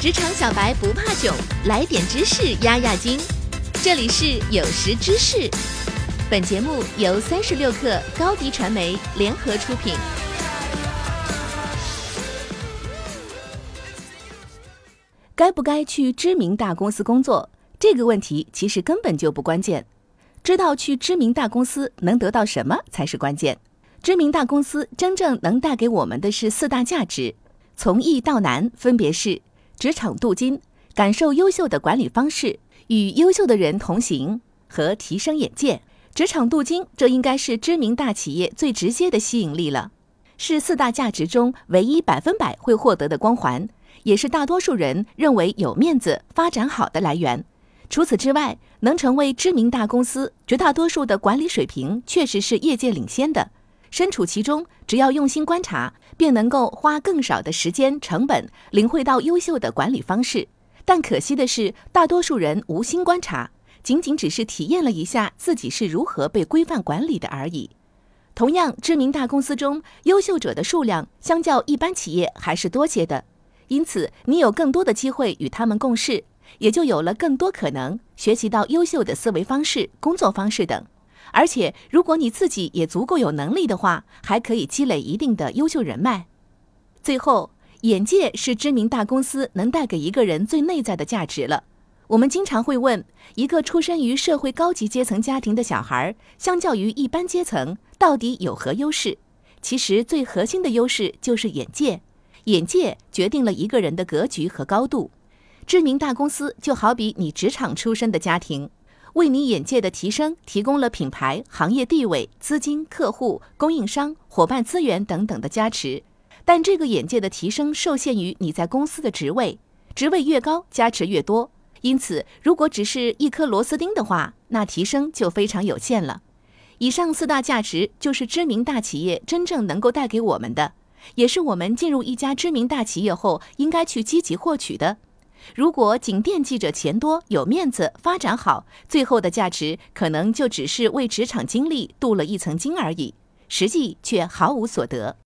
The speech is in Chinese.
职场小白不怕囧，来点知识压压惊。这里是有识知识，本节目由三十六克高低传媒联合出品。该不该去知名大公司工作？这个问题其实根本就不关键，知道去知名大公司能得到什么才是关键。知名大公司真正能带给我们的是四大价值，从易到难分别是：职场镀金、感受优秀的管理方式、与优秀的人同行和提升眼界。职场镀金，这应该是知名大企业最直接的吸引力了，是四大价值中唯一百分百会获得的光环。也是大多数人认为有面子、发展好的来源。除此之外，能成为知名大公司，绝大多数的管理水平确实是业界领先的。身处其中，只要用心观察，便能够花更少的时间成本，领会到优秀的管理方式。但可惜的是，大多数人无心观察，仅仅只是体验了一下自己是如何被规范管理的而已。同样，知名大公司中优秀者的数量，相较一般企业还是多些的。因此，你有更多的机会与他们共事，也就有了更多可能学习到优秀的思维方式、工作方式等。而且，如果你自己也足够有能力的话，还可以积累一定的优秀人脉。最后，眼界是知名大公司能带给一个人最内在的价值了。我们经常会问，一个出身于社会高级阶层家庭的小孩，相较于一般阶层，到底有何优势？其实，最核心的优势就是眼界。眼界决定了一个人的格局和高度。知名大公司就好比你职场出身的家庭，为你眼界的提升提供了品牌、行业地位、资金、客户、供应商、伙伴资源等等的加持。但这个眼界的提升受限于你在公司的职位，职位越高，加持越多。因此，如果只是一颗螺丝钉的话，那提升就非常有限了。以上四大价值就是知名大企业真正能够带给我们的。也是我们进入一家知名大企业后应该去积极获取的。如果仅惦记着钱多、有面子、发展好，最后的价值可能就只是为职场经历镀了一层金而已，实际却毫无所得。